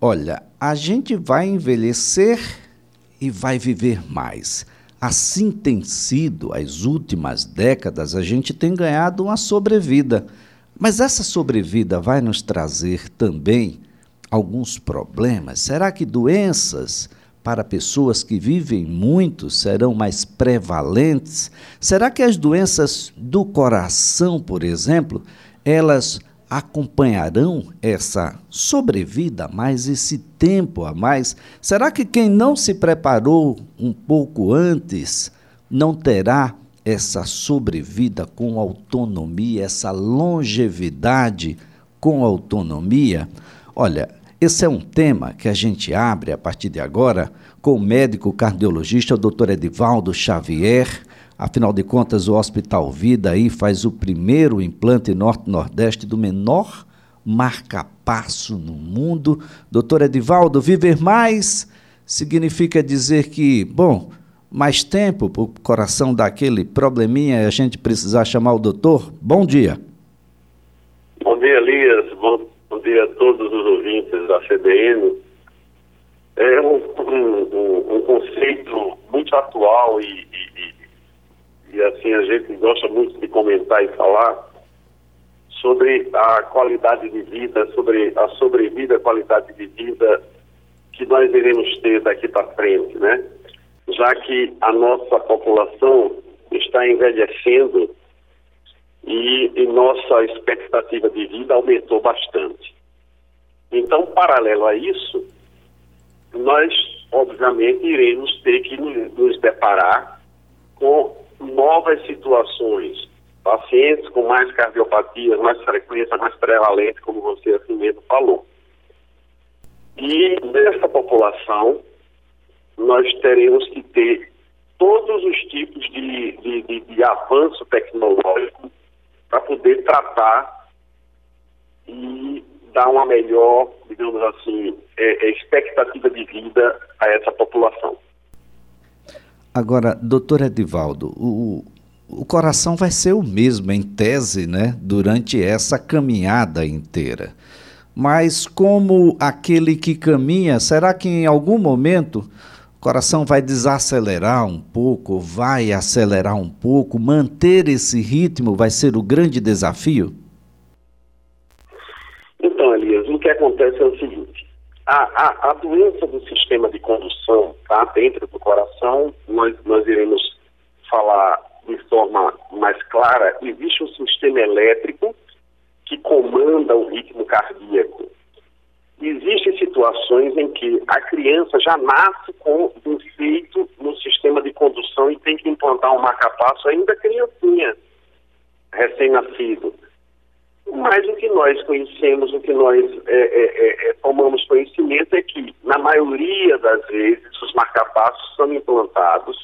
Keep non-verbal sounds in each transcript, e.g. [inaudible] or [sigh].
olha, a gente vai envelhecer e vai viver mais. Assim tem sido as últimas décadas, a gente tem ganhado uma sobrevida. Mas essa sobrevida vai nos trazer também alguns problemas? Será que doenças para pessoas que vivem muito serão mais prevalentes? Será que as doenças do coração, por exemplo, elas acompanharão essa sobrevida mais, esse tempo a mais? Será que quem não se preparou um pouco antes não terá essa sobrevida com autonomia, essa longevidade com autonomia? Olha, esse é um tema que a gente abre a partir de agora com o médico cardiologista, o doutor Edivaldo Xavier. Afinal de contas, o Hospital Vida aí faz o primeiro implante norte-nordeste do menor marca-passo no mundo. Doutor Edivaldo, viver mais significa dizer que, bom, mais tempo para o coração daquele probleminha e a gente precisar chamar o doutor? Bom dia. Bom dia, Elias. Bom, bom dia a todos os ouvintes da CBN. É um, um, um conceito muito atual e, e, e, assim a gente gosta muito de comentar e falar sobre a qualidade de vida, sobre a sobrevida, a qualidade de vida que nós iremos ter daqui para frente, né? já que a nossa população está envelhecendo e, e nossa expectativa de vida aumentou bastante. Então, paralelo a isso, nós, obviamente, iremos ter que nos deparar com novas situações. Pacientes com mais cardiopatias, mais frequência, mais prevalente, como você assim mesmo falou. E nessa população, nós teremos que ter todos os tipos de, de, de, de avanço tecnológico para poder tratar e dar uma melhor, digamos assim, é, é, expectativa de vida a essa população. Agora, doutor Edivaldo, o, o coração vai ser o mesmo, em tese, né, durante essa caminhada inteira. Mas como aquele que caminha, será que em algum momento o coração vai desacelerar um pouco, vai acelerar um pouco, manter esse ritmo vai ser o grande desafio? Então, Elias, o que acontece é o seguinte: a, a, a doença do sistema de condução, tá, dentro do coração, nós, nós iremos falar de forma mais clara. Existe um sistema elétrico que comanda o ritmo cardíaco. Existem situações em que a criança já nasce com defeito no sistema de condução e tem que implantar um marca-passo ainda criancinha, recém-nascido. Mas o que nós conhecemos, o que nós é, é, é, é tomamos conhecimento é que, na maioria das vezes, os marca-passos são implantados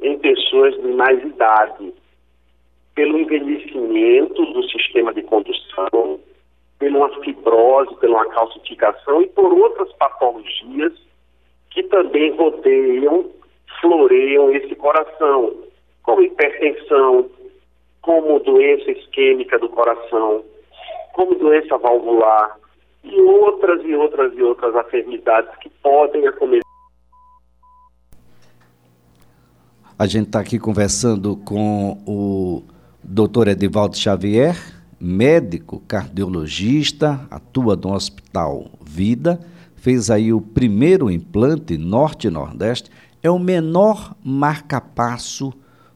em pessoas de mais idade, pelo envelhecimento do sistema de condução, por uma fibrose, por uma calcificação e por outras patologias que também rodeiam, floreiam esse coração, como hipertensão, como doença isquêmica do coração, como doença valvular e outras e outras e outras enfermidades que podem acometer. A gente está aqui conversando com o Dr. Edivaldo Xavier, médico cardiologista, atua no Hospital Vida, fez aí o primeiro implante norte-nordeste, é o menor marca-passo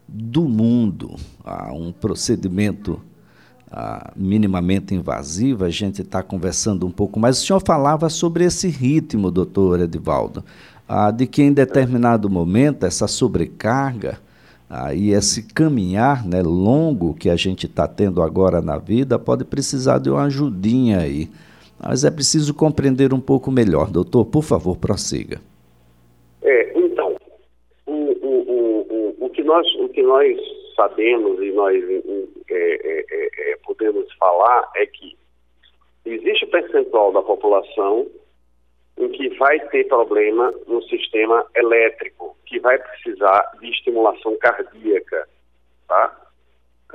do mundo. Ah, um procedimento ah, minimamente invasivo, a gente está conversando um pouco mais. O senhor falava sobre esse ritmo, doutor Edivaldo, ah, de que em determinado momento essa sobrecarga Aí esse caminhar né, longo que a gente está tendo agora na vida pode precisar de uma ajudinha aí. Mas é preciso compreender um pouco melhor. Doutor, por favor, prossiga. É, então, o, o, o, o, que, nós, sabemos e nós é, é, é, é podemos falar é que existe percentual da população em que vai ter problema no sistema elétrico, que vai precisar de estimulação cardíaca, tá?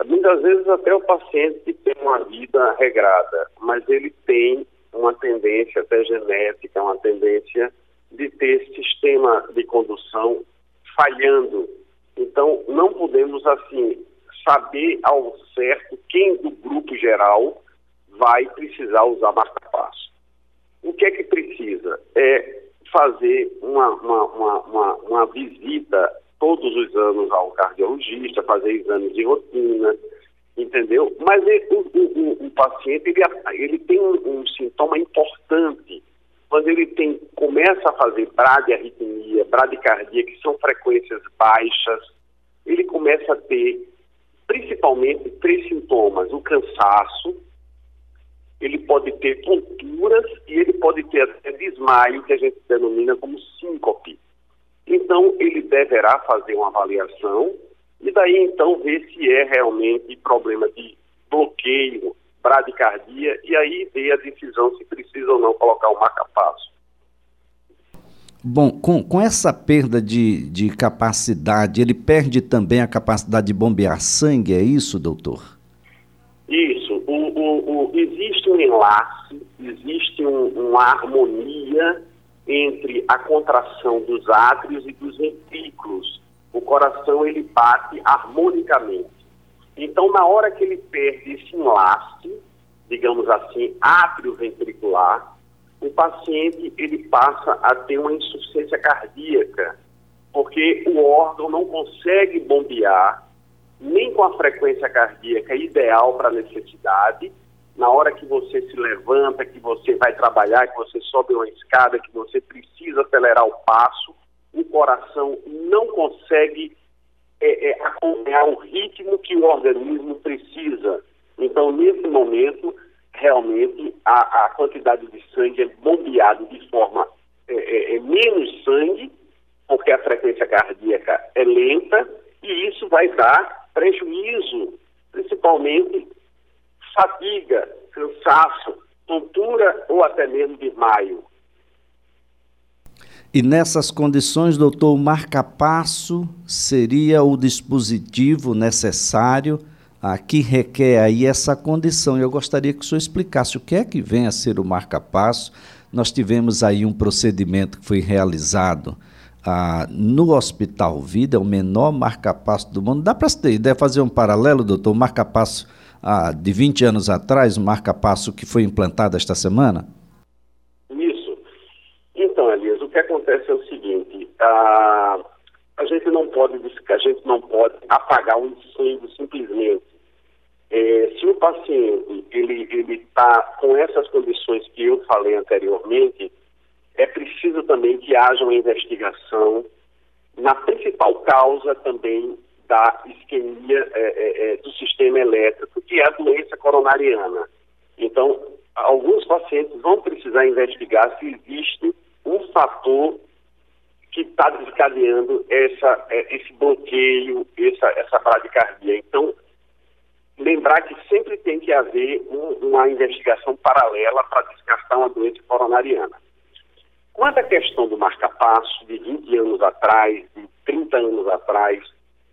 Muitas vezes até o paciente tem uma vida regrada, mas ele tem uma tendência até genética, uma tendência de ter sistema de condução falhando. Então, não podemos, assim, saber ao certo quem do grupo geral vai precisar usar marca-passo. O que é que precisa? É fazer uma, uma, uma, uma, visita todos os anos ao cardiologista, fazer exames de rotina, entendeu? Mas ele, o, o, o, paciente ele, ele tem um, um, sintoma importante quando ele tem começa a fazer bradiarritmia, bradicardia, que são frequências baixas, ele começa a ter principalmente três sintomas: o cansaço, ele pode ter tonturas e ele pode ter até desmaio, que a gente denomina como síncope. Então, ele deverá fazer uma avaliação e daí então ver se é realmente problema de bloqueio, bradicardia e aí ver a decisão se precisa ou não colocar o marca-passo. Bom, com, com essa perda de, de capacidade, ele perde também a capacidade de bombear sangue, é isso, doutor? Isso. O, o, o existe um enlace, existe um, uma harmonia entre a contração dos átrios e dos ventrículos. O coração ele bate harmonicamente. Então, na hora que ele perde esse enlace, digamos assim, átrio ventricular, o paciente ele passa a ter uma insuficiência cardíaca, porque o órgão não consegue bombear nem com a frequência cardíaca ideal para a necessidade. Na hora que você se levanta, que você vai trabalhar, que você sobe uma escada, que você precisa acelerar o passo, o coração não consegue é, é, acompanhar o ritmo que o organismo precisa. Então, nesse momento, realmente a, a quantidade de sangue é bombeada de forma é, é, é, menos sangue, porque a frequência cardíaca é lenta, e isso vai dar prejuízo, principalmente fadiga, cansaço, tontura ou até mesmo desmaio. E nessas condições, doutor, o marca-passo seria o dispositivo necessário Aqui requer aí essa condição. Eu gostaria que o senhor explicasse o que é que vem a ser o marca-passo. Nós tivemos aí um procedimento que foi realizado ah, no Hospital Vida, o menor marca-passo do mundo. Dá para ter ideia, fazer um paralelo, doutor? Marca-passo ah, de 20 anos atrás, o marca-passo que foi implantado esta semana? Isso. Então, Elias, o que acontece é o seguinte, a, a gente não pode a gente não pode apagar o incêndio simplesmente. É, se o paciente ele ele está com essas condições que eu falei anteriormente, é preciso também que haja uma investigação na principal causa também da isquemia é, é, é, do sistema elétrico, que é a doença coronariana. Então, alguns pacientes vão precisar investigar se existe um fator que está desencadeando essa, é, esse bloqueio, essa, essa bradicardia. Então, lembrar que sempre tem que haver um, uma investigação paralela para descartar uma doença coronariana. Quanto à questão do marca-passo de 20 anos atrás, de 30 anos atrás,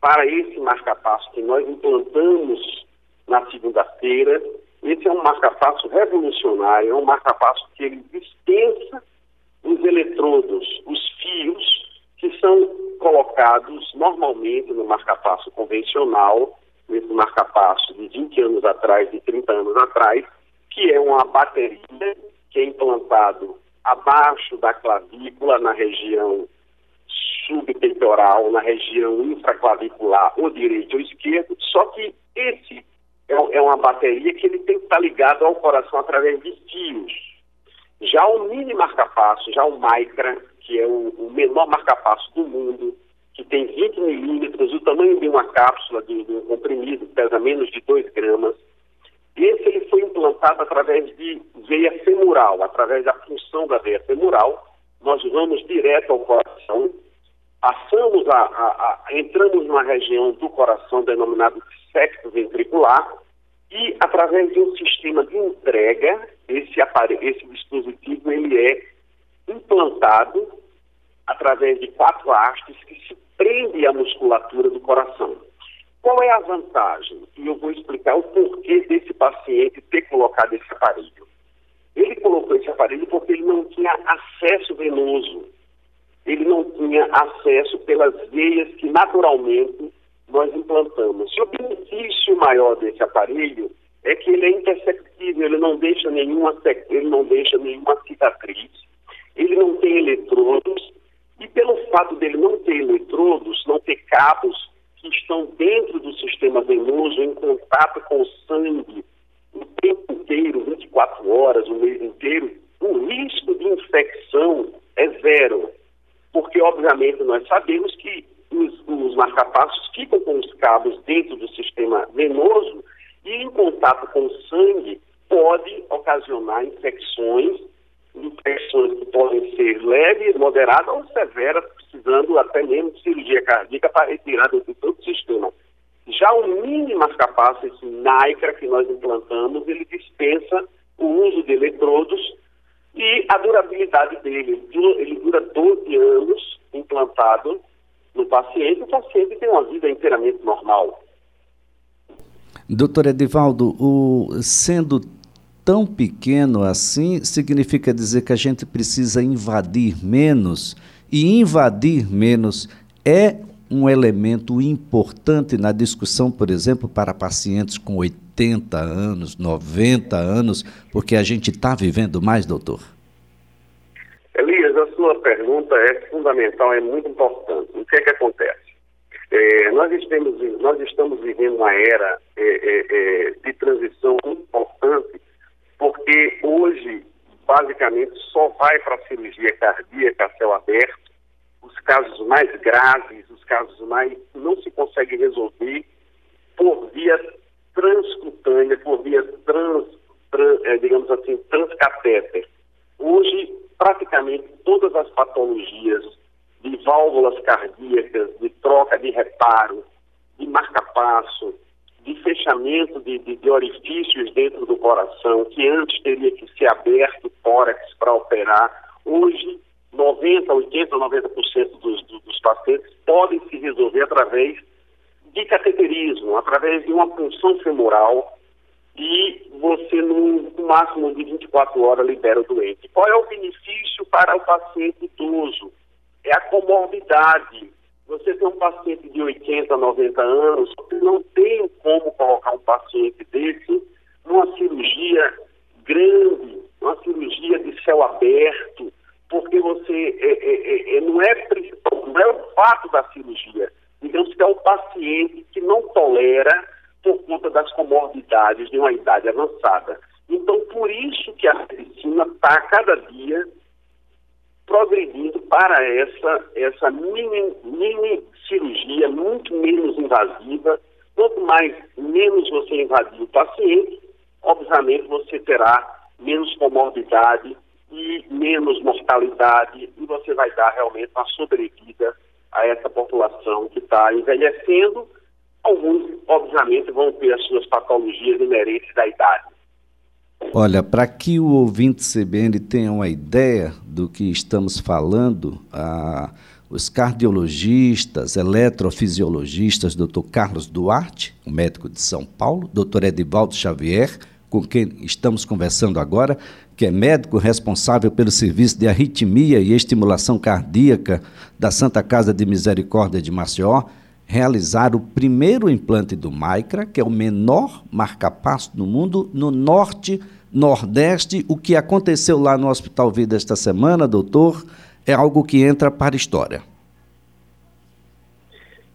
para esse marca-passo que nós implantamos na segunda-feira, esse é um marca-passo revolucionário, é um marca-passo que ele dispensa os eletrodos, os fios, que são colocados normalmente no marca-passo convencional nesse marca-passo de 20 anos atrás, de 30 anos atrás, que é uma bateria que é implantado abaixo da clavícula, na região subpeitoral, na região infraclavicular, ou direito ou esquerdo, só que esse é, é uma bateria que ele tem que estar ligado ao coração através de fios. Já o mini marca-passo, já o Micra, que é o, o menor marca-passo do mundo, que tem 20 milímetros, o tamanho de uma cápsula de, de um comprimido, pesa menos de 2 gramas. Esse ele foi implantado através de veia femoral, através da função da veia femoral. Nós vamos direto ao coração, passamos a, a, a entramos numa região do coração denominado septo ventricular e através de um sistema de entrega, esse aparelho, esse dispositivo ele é implantado através de quatro hastes que se prende à musculatura do coração. Qual é a vantagem? E eu vou explicar o porquê desse paciente ter colocado esse aparelho. Ele colocou esse aparelho porque ele não tinha acesso venoso. Ele não tinha acesso pelas veias que naturalmente nós implantamos. E o benefício maior desse aparelho é que ele é imperceptível, ele não deixa nenhuma, ele não deixa nenhuma cicatriz, ele não tem eletrodos, e pelo fato dele não ter eletrodos, não ter cabos que estão dentro do sistema venoso em contato com o sangue o tempo inteiro, 24 horas, o mês inteiro, o risco de infecção é zero. Porque, obviamente, nós sabemos que os, os marcapassos ficam com os cabos dentro do sistema venoso e, em contato com o sangue, pode ocasionar infecções, infecções que podem ser leves, moderadas ou severas, precisando até mesmo de cirurgia cardíaca para retirar de todo o sistema. Já o mini marcapasso, esse NICRA que nós implantamos, ele dispensa o uso de eletrodos e a durabilidade dele. Ele dura 12 anos implantado no paciente, o paciente tem uma vida inteiramente normal. Doutor Edivaldo, o, sendo tão pequeno assim, significa dizer que a gente precisa invadir menos, e invadir menos é um elemento importante na discussão, por exemplo, para pacientes com 80 anos, 90 anos, porque a gente está vivendo mais, doutor? Elias, a sua pergunta é fundamental, é muito importante. O que é que acontece? É, nós, estamos, nós estamos vivendo uma era é, é, é, de transição importante, porque hoje, basicamente, só vai para a cirurgia cardíaca a céu aberto os casos mais graves, os casos mais não se consegue resolver por via transcutânea, por via trans, trans é, digamos assim, transcatéter. Hoje, praticamente todas as patologias de válvulas cardíacas, de troca de reparo, de marca-passo, de fechamento de, de, de, orifícios dentro do coração, que antes teria que ser aberto tórax para operar, hoje 90, 80, 90% dos, dos pacientes podem se resolver através de cateterismo, através de uma punção femoral e você, no, no máximo de 24 horas, libera o doente. Qual é o benefício para o paciente idoso? É a comorbidade. Você tem um paciente de 80, 90 anos, não tem como colocar um paciente desse numa cirurgia grande, uma cirurgia de céu aberto, porque você é, é, é, é não, é, não é o fato da cirurgia, digamos que é o paciente que não tolera por conta das comorbidades de uma idade avançada. Então, por isso que a medicina está cada dia para essa, essa mini, mini cirurgia muito menos invasiva. Quanto mais menos você invadir o paciente, obviamente você terá menos comorbidade e menos mortalidade, e você vai dar realmente uma sobrevida a essa população que está envelhecendo. Alguns, obviamente, vão ter as suas patologias inerentes da idade. Olha, para que o ouvinte CBN tenha uma ideia do que estamos falando, os cardiologistas, eletrofisiologistas, Dr. Carlos Duarte, o médico de São Paulo, Dr. Edivaldo Xavier, com quem estamos conversando agora, que é médico responsável pelo serviço de arritmia e estimulação cardíaca da Santa Casa de Misericórdia de Maceió, realizar o primeiro implante do Micra, que é o menor marcapasso do mundo, no norte, nordeste. O que aconteceu lá no Hospital Vida esta semana, doutor, é algo que entra para a história.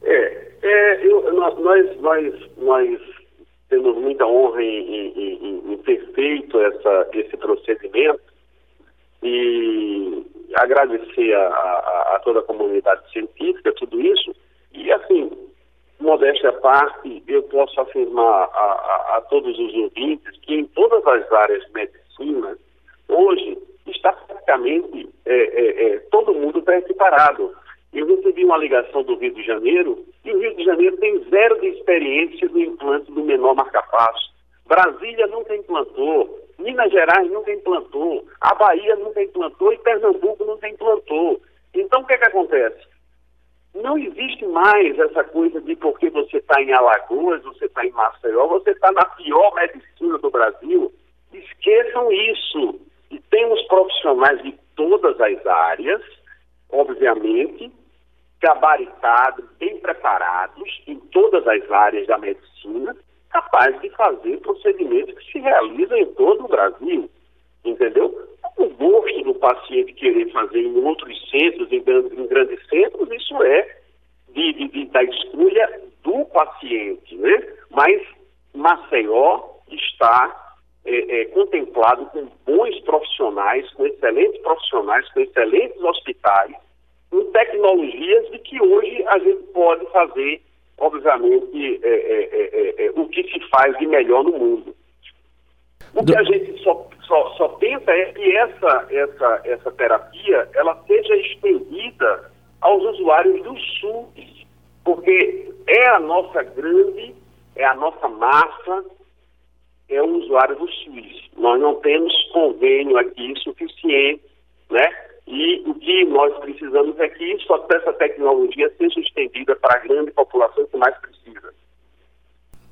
É, é eu, nós, nós, nós temos muita honra em, em, em ter feito essa, esse procedimento e agradecer a, a, a, toda a comunidade científica, tudo isso. E, assim, modéstia à parte, eu posso afirmar a, a, todos os ouvintes que em todas as áreas de medicina, hoje, está praticamente é, é, é, todo mundo está equiparado. Eu recebi uma ligação do Rio de Janeiro e o Rio de Janeiro tem zero de experiência no implante do menor marcapasso. Brasília nunca implantou, Minas Gerais nunca implantou, a Bahia nunca implantou e Pernambuco nunca implantou. Então o que é que acontece? Não existe mais essa coisa de porque você está em Alagoas, você está em Maceió, você está na pior medicina do Brasil. Esqueçam isso. temos profissionais de todas as áreas, obviamente, gabaritados, bem preparados em todas as áreas da medicina, capazes de fazer procedimentos que se realizam em todo o Brasil, entendeu? O do paciente querer fazer em outros centros, em grandes, em grandes centros, isso é de, de, de, da escolha do paciente, né? Mas Maceió está é, é, contemplado com bons profissionais, com excelentes profissionais, com excelentes hospitais, com tecnologias de que hoje a gente pode fazer, obviamente, é, é, é, é o que se faz de melhor no mundo. O que a gente só, só, só tenta é que essa, essa, essa terapia ela seja estendida aos usuários do SUS, porque é a nossa grande, é a nossa massa, é o usuário do SUS. Nós não temos convênio aqui suficiente, né? E o que nós precisamos é que isso, essa tecnologia seja estendida para a grande população que mais precisa.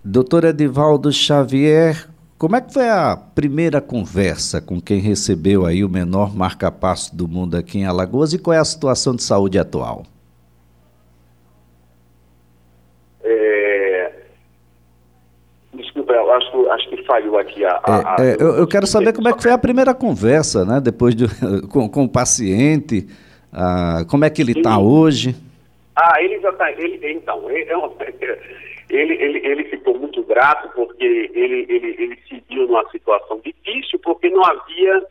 Doutor Edivaldo Xavier, como é que foi a primeira conversa com quem recebeu aí o menor marca-passo do mundo aqui em Alagoas e qual é a situação de saúde atual? É... Desculpa, acho, acho que falhou aqui a. a, a... É, eu, eu, quero saber como é que foi a primeira conversa, né? Depois de, [laughs] com, com o paciente, ah, como é que ele está hoje? Ah, ele já está. Então, ele, é uma, [laughs] ele, ele, ele ficou muito grato porque ele, ele, ele se viu numa situação difícil, porque não havia,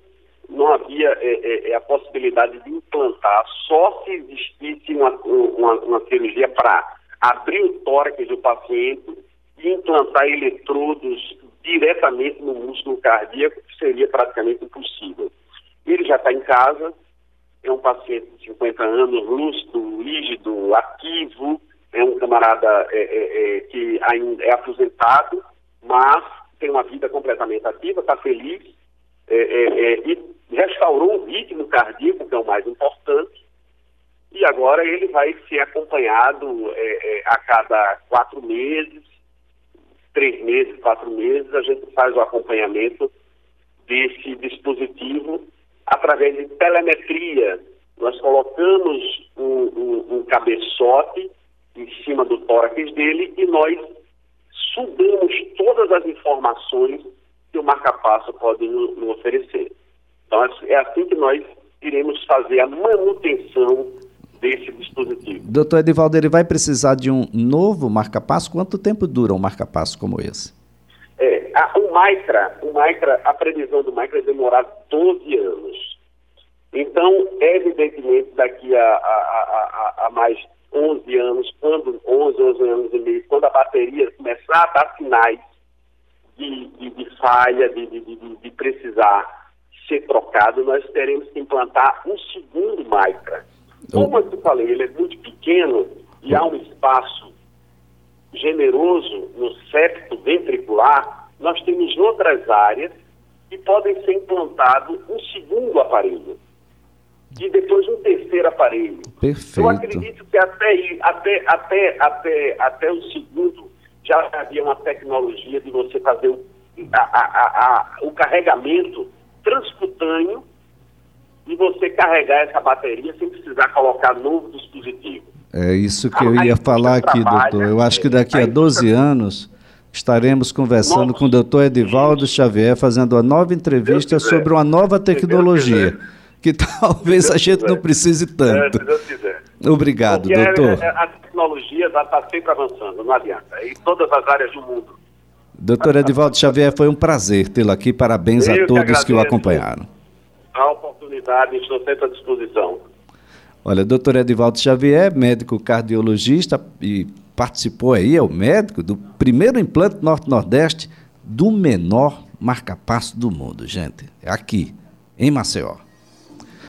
não havia é, é, é a possibilidade de implantar, só se existisse uma, uma, uma cirurgia para abrir o tórax do paciente e implantar eletrodos diretamente no músculo cardíaco, que seria praticamente impossível. Ele já está em casa, é um paciente de 50 anos, lúcido, rígido, ativo, é um camarada é, é, é, que ainda é aposentado, mas tem uma vida completamente ativa, está feliz é, é, e restaurou o ritmo cardíaco, que é o mais importante, e agora ele vai ser acompanhado a cada quatro meses, três meses, quatro meses, a gente faz o acompanhamento desse dispositivo através de telemetria. Nós colocamos um, um, um cabeçote em cima do tórax dele e nós subimos todas as informações que o marca-passo pode nos oferecer. Então, é assim que nós iremos fazer a manutenção desse dispositivo. Doutor Edivaldo, ele vai precisar de um novo marca-passo? Quanto tempo dura um marca-passo como esse? É, a, o Micra, o Micra, a previsão do Micra é demorar 12 anos. Então, evidentemente, daqui a, a, a mais 11 anos, quando 11, 11 anos e meio, quando a bateria começar a dar sinais de, de, de falha, de, de, precisar ser trocado, nós teremos que implantar um segundo micra. Como eu te falei, ele é muito pequeno e há um espaço generoso no septo ventricular, nós temos outras áreas que podem ser implantado um segundo aparelho e depois um terceiro aparelho. Perfeito. Eu acredito que até, até, até, até, até o segundo já havia uma tecnologia de você fazer o, a, a, a, o carregamento transcutâneo e você carregar essa bateria sem precisar colocar novo dispositivo. É isso que eu ia falar aqui, doutor. Eu acho que daqui a 12 anos estaremos conversando com o doutor Edivaldo Xavier, fazendo uma nova entrevista sobre uma nova tecnologia que [laughs] talvez a gente não precise tanto. É, Obrigado, Porque doutor. É, a tecnologia está sempre avançando, não adianta. Em todas as áreas do mundo. Doutor Edivaldo Xavier, foi um prazer tê-lo aqui. Parabéns Eu a todos que, que o acompanharam. A oportunidade, estou sempre à disposição. Olha, doutor Edivaldo Xavier, médico cardiologista e participou aí, é o médico do primeiro implante norte-nordeste do menor marca-passo do mundo, gente. É aqui, em Maceió.